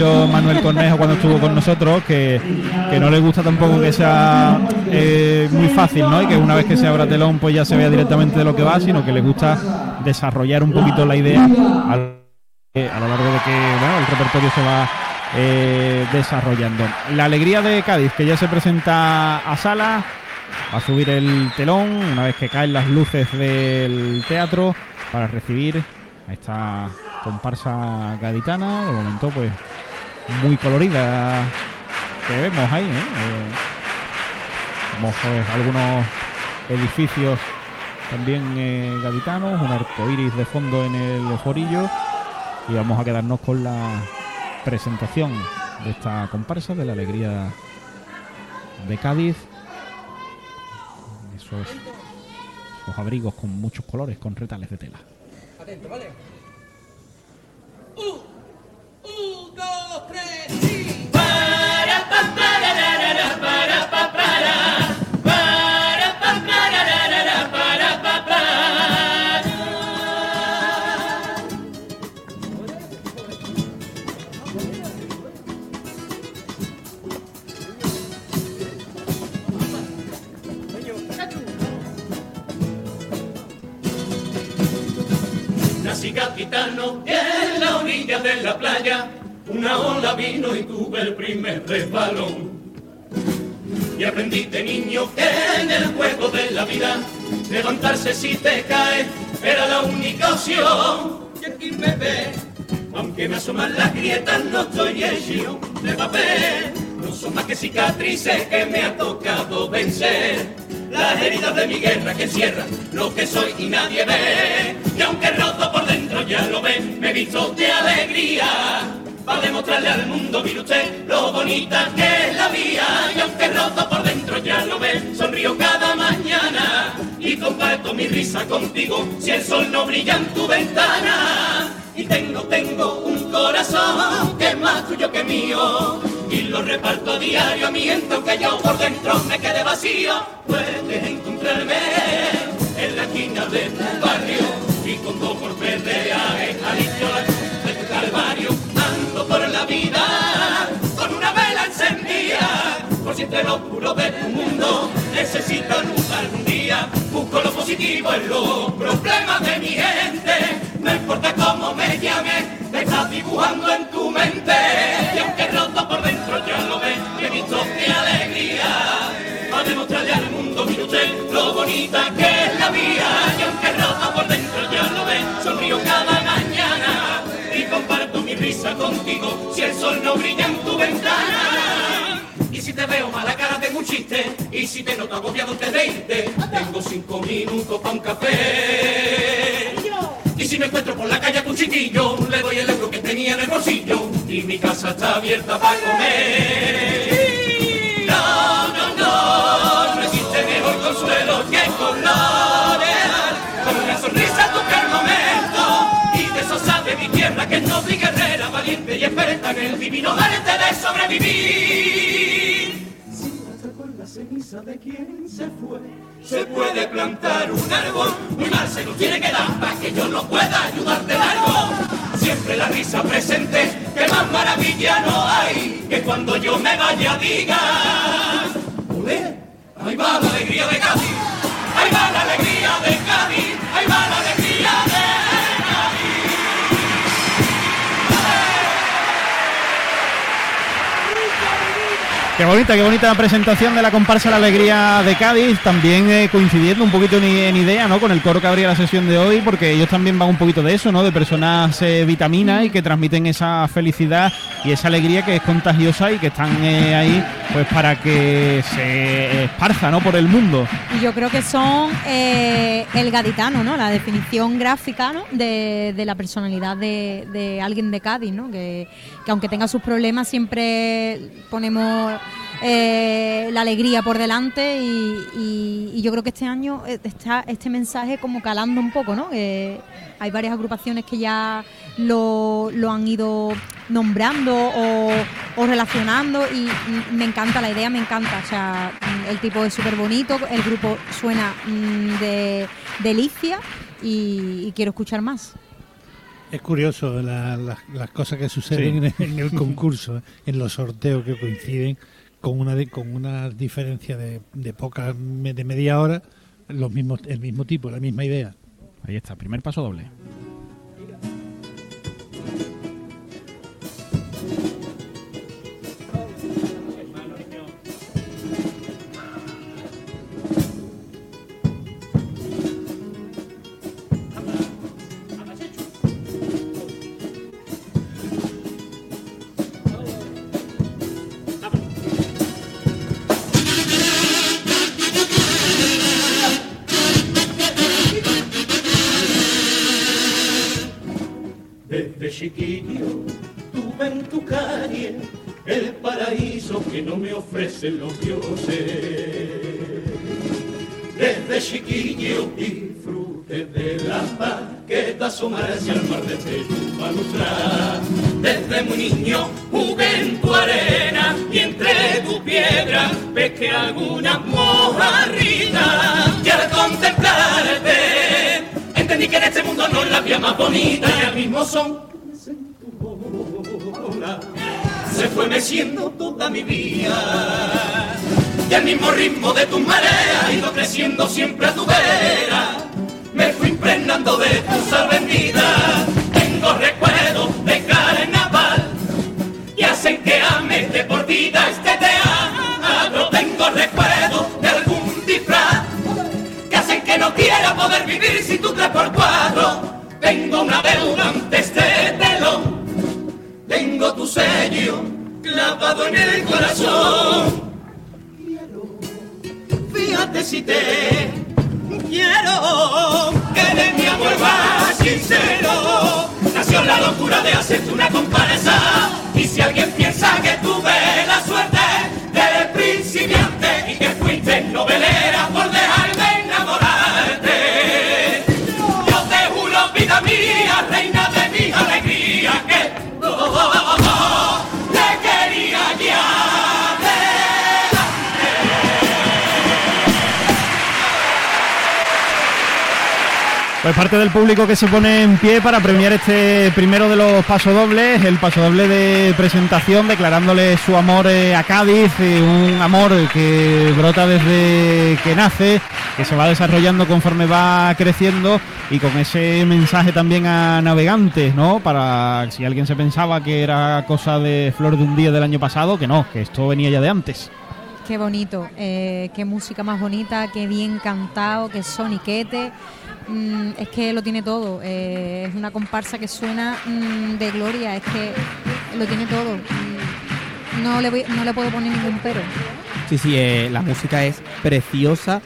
Manuel Cornejo cuando estuvo con nosotros que, no le gusta tampoco que sea eh, muy fácil, ¿no? Y que una vez que se abra telón pues ya se vea directamente de lo que va, sino que le gusta desarrollar un poquito la idea a, lo largo de que el repertorio se va eh, desarrollando. La alegría de Cádiz, que ya se presenta a sala, a subir el telón una vez que caen las luces del teatro para recibir a esta comparsa gaditana. De momento, pues muy colorida que vemos ahí. ¿eh? Eh, vemos pues, algunos edificios también eh, gaditanos, un arco iris de fondo en el forillo y vamos a quedarnos con la presentación de esta comparsa de la alegría de Cádiz. Esos, esos abrigos con muchos colores, con retales de tela. Atento, ¿vale? Nací una ola vino y tuve el primer resbalón. Y aprendí de niño que en el juego de la vida levantarse si te cae era la única opción. Y aquí me ve, aunque me asoman las grietas, no estoy hecho de papel. No son más que cicatrices que me ha tocado vencer. Las heridas de mi guerra que cierran lo que soy y nadie ve. Y aunque roto por dentro ya lo ven, me visto de alegría para demostrarle al mundo, mire usted, lo bonita que es la vida. Y aunque roto por dentro ya lo ve, sonrío cada mañana y comparto mi risa contigo si el sol no brilla en tu ventana. Y tengo, tengo un corazón que es más tuyo que mío y lo reparto a diario mientras que yo por dentro me quede vacío. Puedes encontrarme en la esquina de tu barrio y con dos golpes de aje con una vela encendida. Por si entre lo oscuro de tu mundo necesito luz algún día. Busco lo positivo en los problemas de mi gente. No importa cómo me llame, te estás dibujando en tu mente. Aunque roto si el sol no brilla en tu ventana. Y si te veo mala cara tengo un chiste, y si te noto agobiado te de tengo cinco minutos para un café. Y si me encuentro por la calle un chiquillo, le doy el euro que tenía en el bolsillo, y mi casa está abierta para comer. No, no, no, no existe mejor consuelo que colores, con una sonrisa tocar el momento, y de eso sabe mi tierra que no obliga en el divino arte de sobrevivir. Si hasta con ceniza de quien se fue, se puede plantar un árbol, muy mal se nos tiene que dar para que yo no pueda ayudarte algo. Siempre la risa presente, que más maravilla no hay, que cuando yo me vaya diga, ahí va la alegría de Cádiz, ahí va la alegría de Cádiz, ahí va la alegría de Qué bonita, qué bonita presentación de la comparsa La Alegría de Cádiz, también eh, coincidiendo un poquito en, idea, ¿no? Con el coro que abría la sesión de hoy, porque ellos también van un poquito de eso, ¿no? De personas eh, vitaminas y que transmiten esa felicidad y esa alegría que es contagiosa y que están eh, ahí, pues para que se esparza, ¿no? Por el mundo. Y yo creo que son el gaditano, ¿no? La definición gráfica, ¿no? De, la personalidad de, alguien de Cádiz, ¿no? Que aunque tenga sus problemas siempre ponemos eh, la alegría por delante y, yo creo que este año eh, está este mensaje como calando un poco, ¿no? hay varias agrupaciones que ya lo, han ido nombrando o, relacionando y me encanta la idea, me encanta, o sea, el tipo es súper bonito, el grupo suena mm, de delicia y quiero escuchar más. Es curioso la- la- las cosas que suceden en, en el concurso, ¿eh? en los sorteos que coinciden con una de- con una diferencia de, de pocas me- de media hora, los mismos, el mismo tipo, la misma idea. Ahí está, primer paso doble. Chiquillo tuve en tu calle el paraíso que no me ofrecen los dioses. Desde chiquillo disfrute de la paz que te asomarse al mar desde tu palustrar. Desde muy niño jugué en tu arena y entre tu piedra pesqué alguna mojarrita. Y al contemplarte entendí que en este mundo no la había más bonita y al mismo son se fue meciendo toda mi vida. Y al mismo ritmo de tus mareas ido creciendo siempre a tu vera. Me fui impregnando de tu sal bendita tengo recuerdos de carnaval. Y hacen que ame de por vida este teatro. Tengo recuerdos de algún disfraz que hacen que no quiera poder vivir sin tu tres por cuatro. Tengo una deuda ante este telón, tengo tu sello clavado en el corazón. Quiero, fíjate si te quiero, que de mi amor más sincero. Nació la locura de hacerte una comparsa. Y si alguien piensa que tuve la Pues parte del público que se pone en pie para premiar este primero de los pasodobles, el pasodoble de presentación, declarándole su amor eh, a Cádiz, un amor que brota desde que nace, que se va desarrollando conforme va creciendo y con ese mensaje también a navegantes, ¿no? Para si alguien se pensaba que era cosa de flor de un día del año pasado, que no, que esto venía ya de antes. Qué bonito, eh, qué música más bonita, qué bien cantado, qué soniquete. Mm, es que lo tiene todo. eh, es una comparsa que suena mm, de gloria, es que lo tiene todo. Mm, no, le voy- no le puedo poner ningún pero. Sí, sí, eh, la música es preciosa,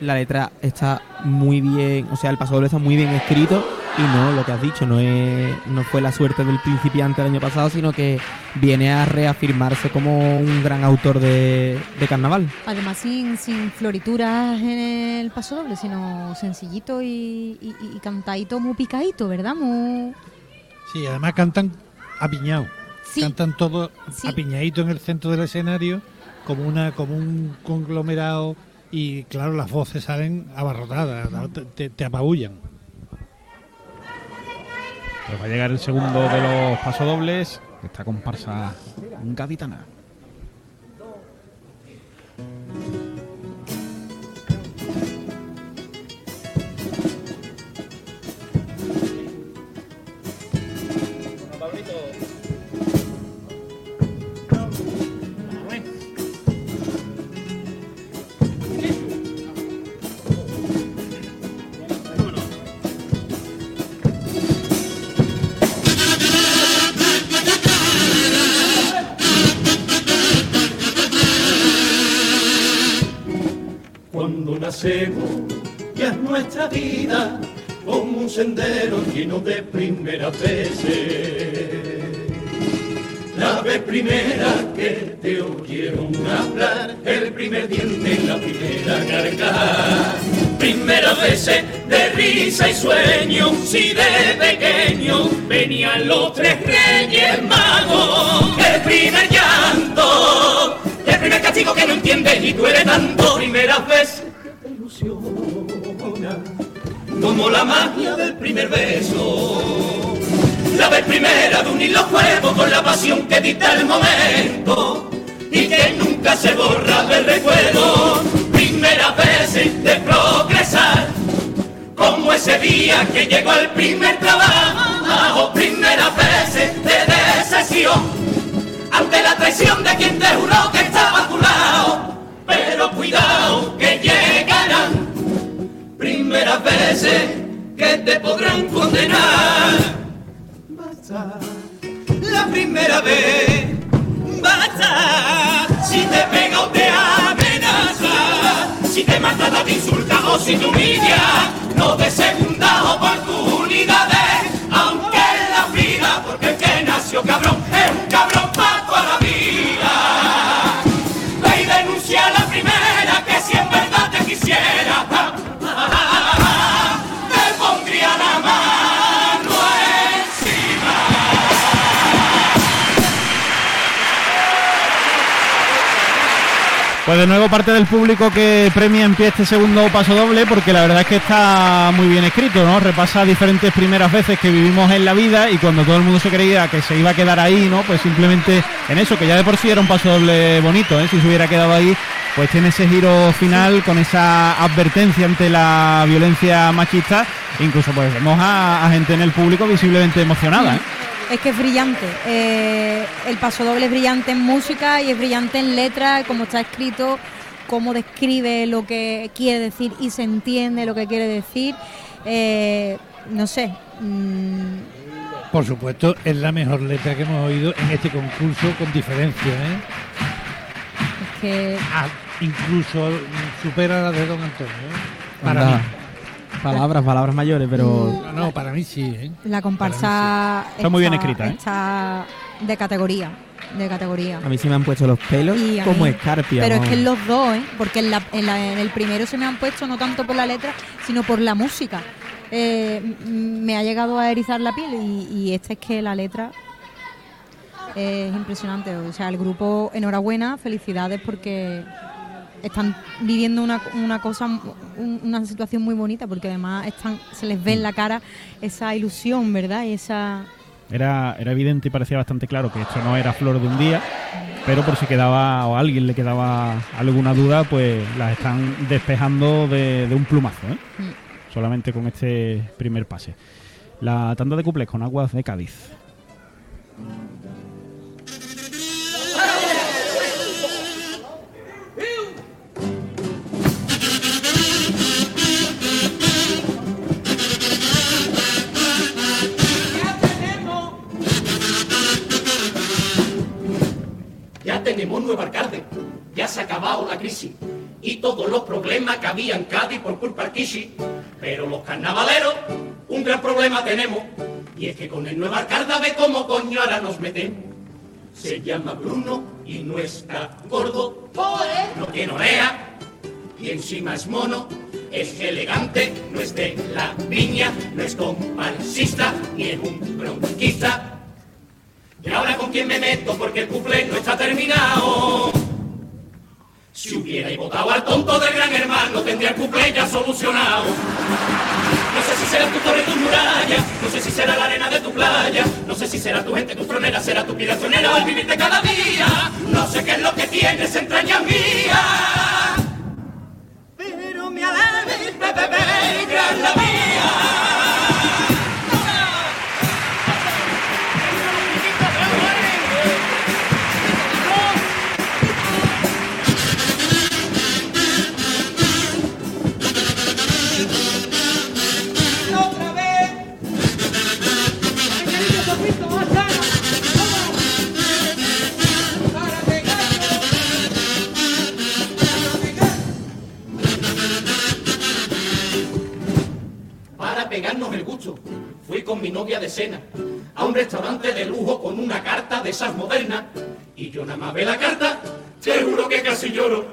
la letra está muy bien, o sea, el pasodoble está muy bien escrito y no, lo que has dicho, no, es, no fue la suerte del principiante el año pasado, sino que viene a reafirmarse como un gran autor de, de carnaval. Además, sin, sin florituras en el paso doble, sino sencillito y, y, y cantadito, muy picadito, ¿verdad? Muy... Sí, además cantan apiñados. Sí. Cantan todos Sí. apiñaditos en el centro del escenario, como una como un conglomerado y claro, las voces salen abarrotadas, te, te- te apabullan. Pues va a llegar el segundo de los pasodobles, esta comparsa gaditana. Nacemos ya es nuestra vida como un sendero lleno de primeras veces. La vez primera que te oyeron hablar, el primer diente en la primera carcajada. Primeras veces de risa y sueño, si de pequeño venían los tres reyes magos. El primer llanto, el primer castigo que no entiendes y duele tanto. Primeras veces como la magia del primer beso. La vez primera de unir los cuerpos con la pasión que dicta el momento y que nunca se borra del recuerdo. Primera vez de progresar, como ese día que llegó el primer trabajo. Primera vez de decisión, ante la traición de quien te juró que estaba a tu lado. Pero cuidado que llegarán primeras veces que te podrán condenar. Basta, la primera vez, basta, si te pega o te amenaza, si te mata, te insulta o si te no de segunda oportunidades, Pues de nuevo parte del público que premia en pie este segundo paso doble porque la verdad es que está muy bien escrito, ¿no? Repasa diferentes primeras veces que vivimos en la vida y cuando todo el mundo se creía que se iba a quedar ahí, ¿no? Pues simplemente en eso, que ya de por sí era un paso doble bonito, ¿eh? Si se hubiera quedado ahí, pues tiene ese giro final con esa advertencia ante la violencia machista. Incluso pues vemos a, a gente en el público visiblemente emocionada, ¿eh? Es que es brillante. Eh, el paso doble es brillante en música y es brillante en letra, cómo está escrito, cómo describe lo que quiere decir y se entiende lo que quiere decir. Eh, no sé. mm, Por supuesto, es la mejor letra que hemos oído en este concurso con diferencia, ¿eh? es que Ah, incluso supera la de Don Antonio. ¿eh? Para Anda. mí. Palabras, palabras mayores, pero No, no, para mí sí, ¿eh? la comparsa Está muy bien escrita, ¿eh? está de categoría. De categoría. a mí sí me han puesto los pelos Y como mí- escarpia. Pero es que en los dos, ¿eh? porque en, la- en la- en el primero se me han puesto no tanto por la letra, sino por la música. Eh, me ha llegado a erizar la piel y, y este es que la letra es impresionante. O sea, el grupo, enhorabuena, felicidades porque están viviendo una, una cosa, un- una situación muy bonita porque además están, se les ve en la cara esa ilusión, ¿verdad? Y esa... Era, era evidente y parecía bastante claro que esto no era flor de un día, pero por si quedaba o a alguien le quedaba alguna duda, pues las están despejando de, de un plumazo, ¿eh? Mm. solamente con este primer pase. La tanda de cuplés con aguas de Cádiz. Tenemos nueva alcalde, ya se ha acabado la crisis y todos los problemas que había en Cádiz por culpa del Kishi. Pero los carnavaleros, un gran problema tenemos y es que con el nuevo alcalde ve cómo coño ahora nos metemos. Se llama Bruno y no está gordo, no tiene oreja y encima es mono. Es elegante, no es de la viña, no es comparsista ni es un bronquista. ¿Y ahora con quién me meto? Porque el cumple no está terminado. Si hubierais votado al tonto del gran hermano, tendría el cumple ya solucionado. No sé si será tu torre, tu muralla, no sé si será la arena de tu playa, no sé si será tu gente, tu fronera, será tu vida al vivir de cada día. No sé qué es lo que tienes entrañas mías. Pero me alegra, bebé, gran la mía. De cena a un restaurante de lujo con una carta de esas modernas. Y yo nada más ve la carta, te juro que casi lloro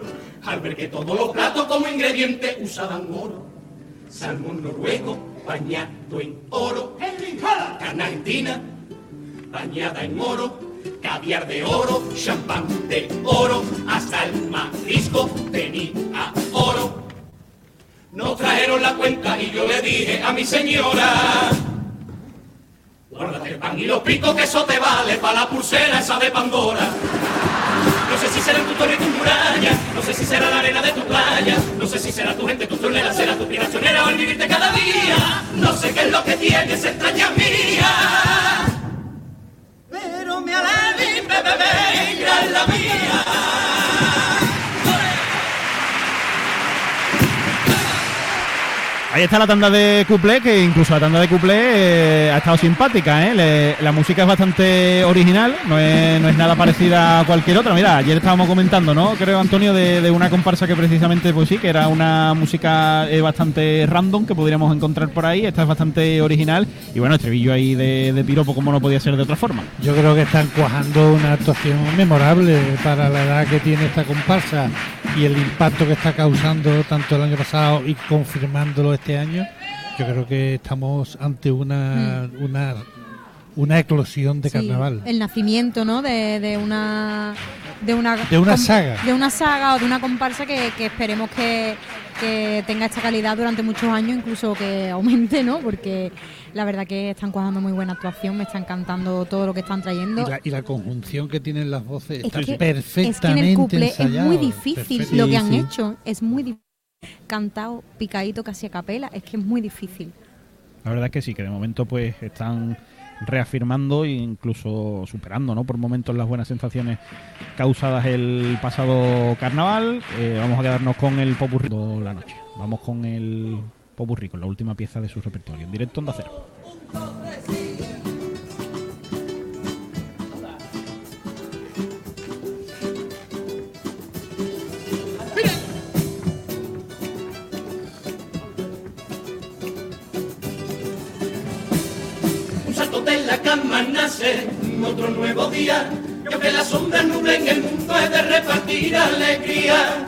al ver que todos los platos como ingrediente usaban oro. Salmón noruego bañado en oro, carne argentina bañada en oro, caviar de oro, champán de oro, hasta el marisco tenía oro. No trajeron la cuenta y yo le dije a mi señora, guárdate el pan y los picos que eso te vale para la pulsera esa de Pandora. No sé si será tu torre y tu muralla, no sé si será la arena de tu playa, no sé si será tu gente, tu tronera, será tu piracionera o el vivirte cada día. No sé qué es lo que tienes, extraña mía. Pero me y me bebe, la mía. Ahí está la tanda de cuplé, que incluso la tanda de cuplé eh, ha estado simpática, ¿eh? la música es bastante original, no es, nada parecida a cualquier otra. Mira, ayer estábamos comentando, ¿no? Creo, Antonio, de, una comparsa que precisamente, pues sí, que era una música eh, bastante random que podríamos encontrar por ahí. Esta es bastante original. Y bueno, estribillo ahí de, de piropo, como no podía ser de otra forma. Yo creo que están cuajando una actuación memorable para la edad que tiene esta comparsa y el impacto que está causando tanto el año pasado y confirmándolo año, yo creo que estamos ante una, mm. una, una eclosión de carnaval. El nacimiento, ¿no? De, de una de una de una saga, de una saga o de una comparsa que, esperemos que, que, tenga esta calidad durante muchos años, incluso que aumente, ¿no? Porque la verdad que están cuajando muy buena actuación, me está encantando todo lo que están trayendo. Y la, conjunción que tienen las voces está perfectamente es es muy difícil lo que han hecho, es muy difícil cantado picadito casi a capela, es que es muy difícil. La verdad es que sí, que de momento pues están reafirmando e incluso superando ¿no? por momentos las buenas sensaciones causadas el pasado carnaval. Eh, vamos a quedarnos con el Popurrí la noche. Vamos con el Popurrí, con la última pieza de su repertorio, en directo en Cero. Nace otro nuevo día. Yo que la sombra nube en el mundo es de repartir alegría.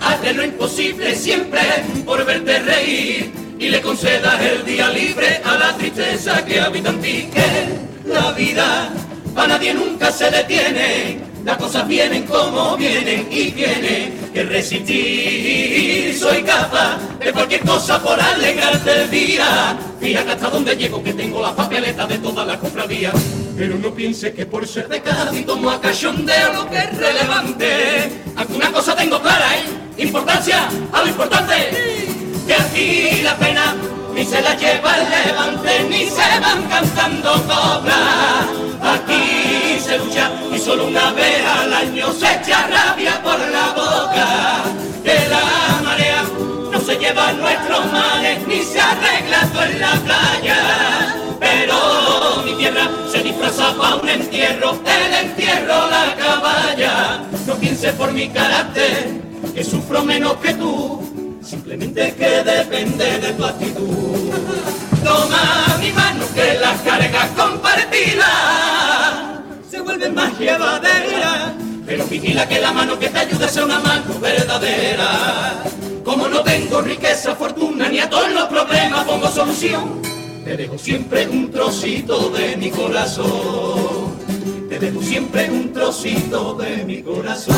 Hazle lo imposible siempre por verte reír y le concedas el día libre a la tristeza que habita en ti. Que la vida para nadie nunca se detiene. Las cosas vienen como vienen y tiene que resistir. Soy capaz de cualquier cosa por alegrarte el día. Fíjate hasta dónde llego que tengo la papeleta de todas las cofradías. Pero no piense que por ser de Cádiz tomo a cachondeo lo que es relevante. Alguna cosa tengo clara, ¿eh? Importancia a lo importante. Que aquí la pena ni se la lleva el levante, ni para un entierro, el entierro la caballa. No pienses por mi carácter, que sufro menos que tú, simplemente que depende de tu actitud. Toma mi mano que las cargas compartidas se vuelven más llevaderas, pero vigila que la mano que te ayude sea una mano verdadera. Como no tengo riqueza, fortuna ni a todos los problemas pongo solución, te dejo siempre un trocito de mi corazón. Te dejo siempre un trocito de mi corazón.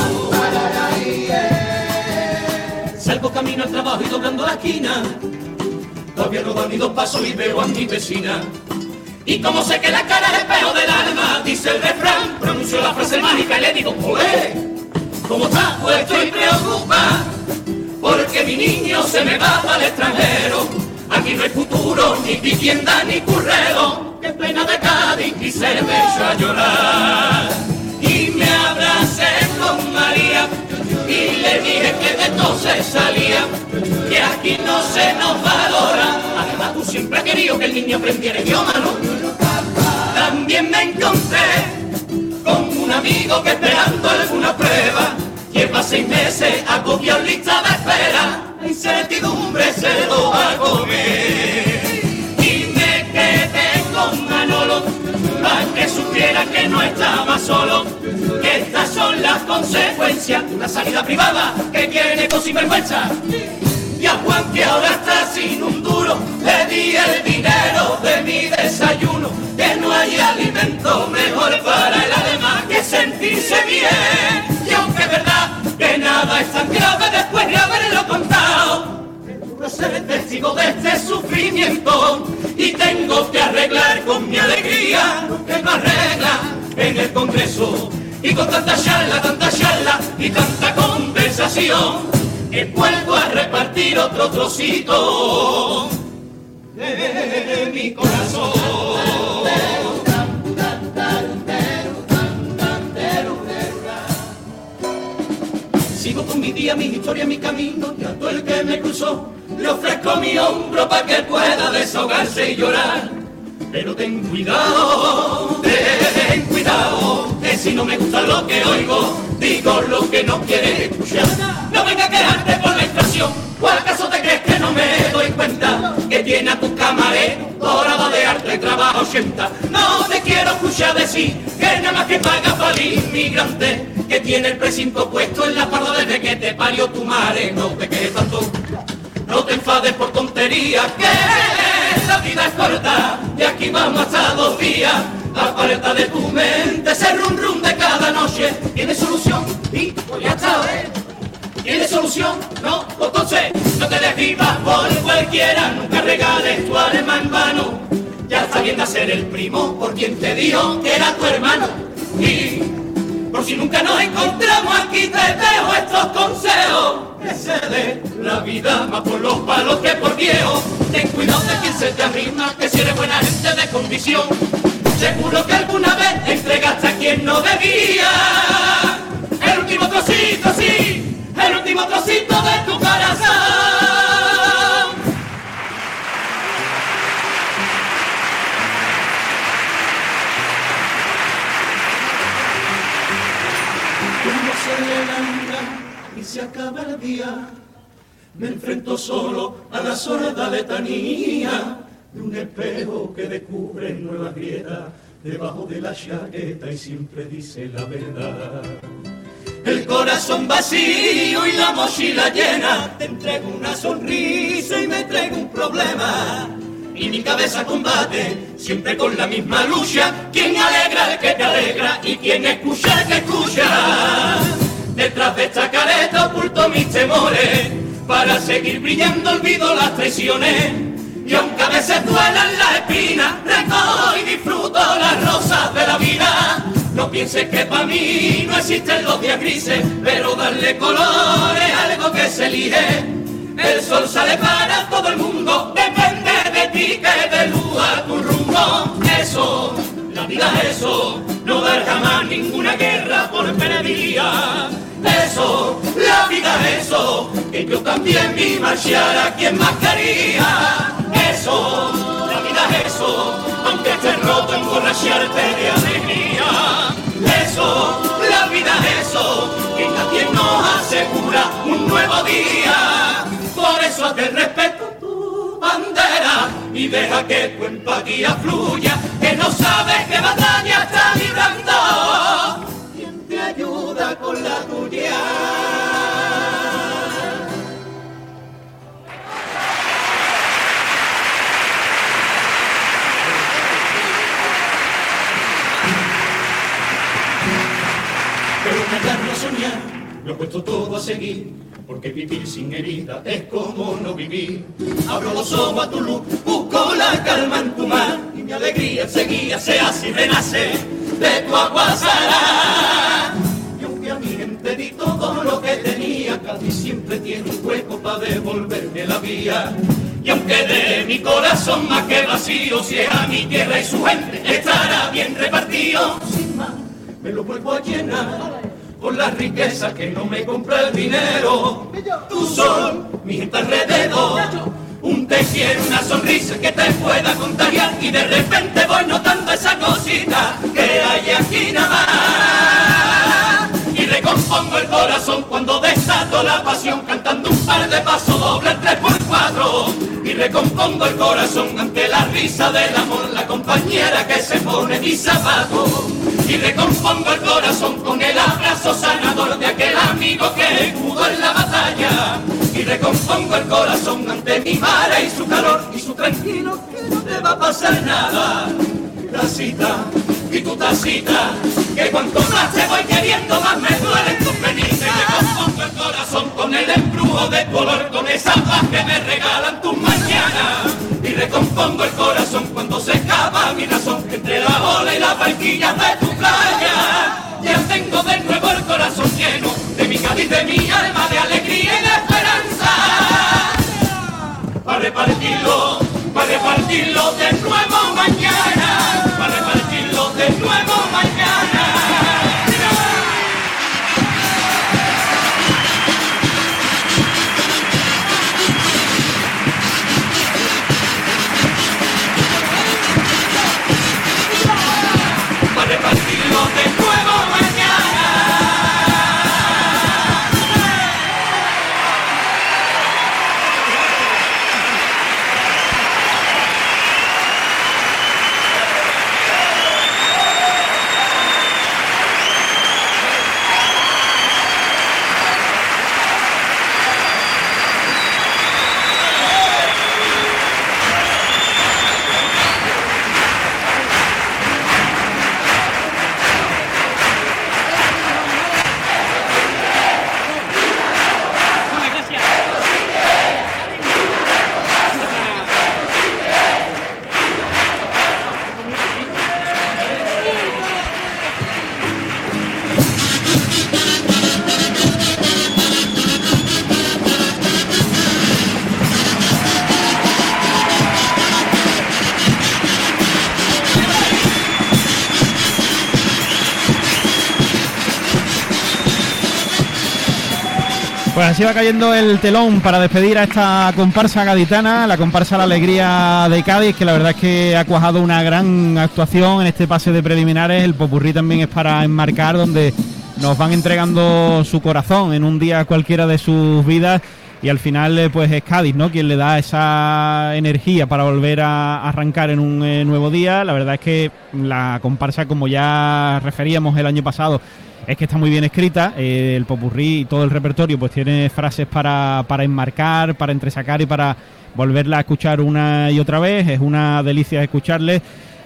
Salgo camino al trabajo y doblando la esquina. Todavía no da ni dos pasos y veo a mi vecina. Y como sé que la cara es el peo del alma, dice el refrán, pronuncio la frase mágica y le digo, ¡Olé! ¿Cómo está? Pues estoy preocupada porque mi niño se me va el extranjero. Aquí no hay futuro, ni vivienda, ni currero. Que plena de Cádiz y se me echa a llorar. Y me abracé con María y le dije que de todo se salía, que aquí no se nos valora. Además tú siempre has querido que el niño aprendiera idioma, ¿no? También me encontré con un amigo que esperando alguna prueba Lleva seis meses agobiado lista de espera, incertidumbre se lo va a comer. Y me quedé con Manolo, para que supiera que no estaba solo, que estas son las consecuencias de una salida privada que quiere con sinvergüenza. Y a Juan que ahora está sin un duro, le di el dinero de mi desayuno, que no hay alimento mejor para el alma que sentirse bien que nada es tan grave después contado. Procuro ser testigo de este sufrimiento y tengo que arreglar con mi alegría lo que no arregla en el Congreso. Y con tanta charla, tanta charla y tanta conversación, he vuelto a repartir otro trocito de mi corazón. Sigo con mi día, mi historia, mi camino, y a todo el que me cruzó, le ofrezco mi hombro para que pueda desahogarse y llorar. Pero ten cuidado, ten cuidado, que si no me gusta lo que oigo, digo lo que no quieres escuchar. No venga a quedarte por la inflación, ¿o acaso te crees que no me doy cuenta? Que tiene a tu camarero dorado de arte trabajo 80. No te quiero escuchar decir que nada más que paga para el inmigrante, que tiene el precinto puesto en la parda desde que te parió tu madre. No te quejes tanto, no te enfades por tonterías, que la vida es corta y aquí vamos hasta dos días. Aparta de tu mente ese rum de cada noche. Tiene solución y pues ya sabes. ¿Tiene solución? No, pues entonces no te desvivas por cualquiera, nunca regales tu alma en vano. Ya está bien de hacer el primo por quien te dijo que era tu hermano. Y por si nunca nos encontramos aquí te dejo estos consejos. Que se dé la vida más por los palos que por viejo. Ten cuidado de quien se te arrima, que si eres buena gente de condición. Seguro que alguna vez entregaste a quien no debía. El último trocito, sí, el último trocito de tu corazón. Cuando se y se acaba el día, me enfrento solo a la soledad letanía de un espejo que descubre nuevas grietas debajo de la chaqueta y siempre dice la verdad. El corazón vacío y la mochila llena, te entrego una sonrisa y me traigo un problema. Y mi cabeza combate, siempre con la misma lucha. Quien alegra el que te alegra y quien escucha el que escucha. Detrás de esta careta oculto mis temores, para seguir brillando olvido las traiciones. Y aunque a veces duelan las espinas, recojo y disfruto las rosas de la vida. No pienses que para mí no existen los días grises, pero darle color es algo que se elige. El sol sale para todo el mundo, depende de ti que de tu rumbo. Eso, la vida es eso, no dar jamás ninguna guerra por perdida. Eso, la vida es eso, que yo también vi marchar a quien más quería. Eso, la vida es eso, aunque estés roto emborracharte de alegría. Eso, la vida es eso, que nadie nos asegura un nuevo día. Por eso hazte respeto tu bandera y deja que tu empatía fluya, que no sabes qué batalla estás librando. ¿Quién te ayuda con la tuya? Callar no soñar, lo he puesto todo a seguir, porque vivir sin herida es como no vivir. Abro los ojos a tu luz, busco la calma en tu mar, y mi alegría enseguida se hace y renace de tu agua salada. Y aunque a mi gente di todo lo que tenía, casi siempre tiene un hueco para devolverme la vía. Y aunque de mi corazón más que vacío, si es a mi tierra y su gente, estará bien repartido. Sin más, me lo vuelvo a llenar con la riqueza que no me compra el dinero. Tu sol, mi gente alrededor, un te quiero, una sonrisa que te pueda contagiar y de repente voy notando esa cosita que hay aquí nada más. Y recompongo el corazón cuando desato la pasión cantando un par de pasos dobles tres por cuatro. Y recompongo el corazón ante la risa del amor, la compañera que se pone mi zapato. Y recompongo el corazón con el abrazo sanador de aquel amigo que pudo en la batalla. Y recompongo el corazón ante mi madre y su calor y su tranquilo que no te va a pasar nada. Tacita y tu tacita, que cuanto más te voy queriendo más me duelen tus penitencias. Y recompongo el corazón con el embrujo de color, con esa paz que me regalan tus mañanas pongo el corazón cuando se acaba mi razón entre la ola y las barquillas de tu playa. Ya tengo de nuevo el corazón lleno de mi cáliz, de mi alma, de alegría y de esperanza. Para repartirlo, para repartirlo de nuevo mañana, para repartirlo de nuevo mañana. De Pues así va cayendo el telón para despedir a esta comparsa gaditana, la comparsa La Alegría de Cádiz, que la verdad es que ha cuajado una gran actuación en este pase de preliminares. El popurrí también es para enmarcar, donde nos van entregando su corazón en un día cualquiera de sus vidas. Y al final, eh, pues es Cádiz, ¿no? Quien le da esa energía para volver a arrancar en un eh, nuevo día. La verdad es que la comparsa, como ya referíamos el año pasado, es que está muy bien escrita. eh, el popurrí y todo el repertorio, pues tiene frases para, para enmarcar, para entresacar y para volverla a escuchar una y otra vez. Es una delicia escucharle.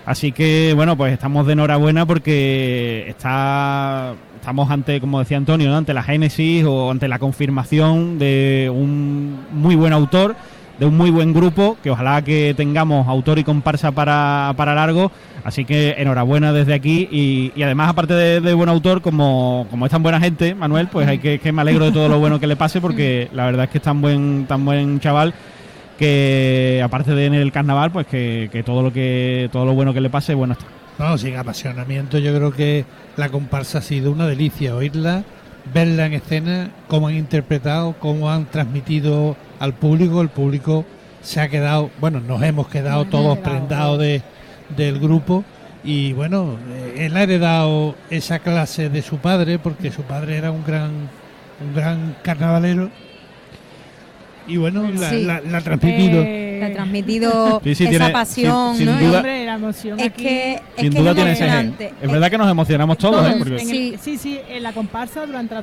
Así que, bueno, pues estamos de enhorabuena porque está estamos ante, como decía Antonio, ante la génesis o ante la confirmación de un muy buen autor, de un muy buen grupo, que ojalá que tengamos autor y comparsa para, para largo. Así que enhorabuena desde aquí y, y además, aparte de, buen autor, como, como es tan buena gente, Manuel, pues hay que, que me alegro de todo lo bueno que le pase porque la verdad es que es tan buen, tan buen chaval que aparte de en el carnaval, pues que, que todo lo que todo lo bueno que le pase, bueno está. No, sin apasionamiento, yo creo que la comparsa ha sido una delicia oírla, verla en escena, cómo han interpretado, cómo han transmitido al público. El público se ha quedado, bueno, nos hemos quedado todos prendados de, del grupo. Y bueno, eh, él ha heredado esa clase de su padre, porque su padre era un gran, un gran carnavalero. Y bueno, la, Sí. la- la ha transmitido. Le ha transmitido Sí, sí, esa tiene- pasión, sin- sin ¿no? duda- Hombre, la emoción Es aquí- que es Sin que duda es tiene ese gen. emocionante. Es verdad que nos emocionamos todos, ¿eh? Todos, Porque- en el- Sí. sí, sí, en la comparsa durante la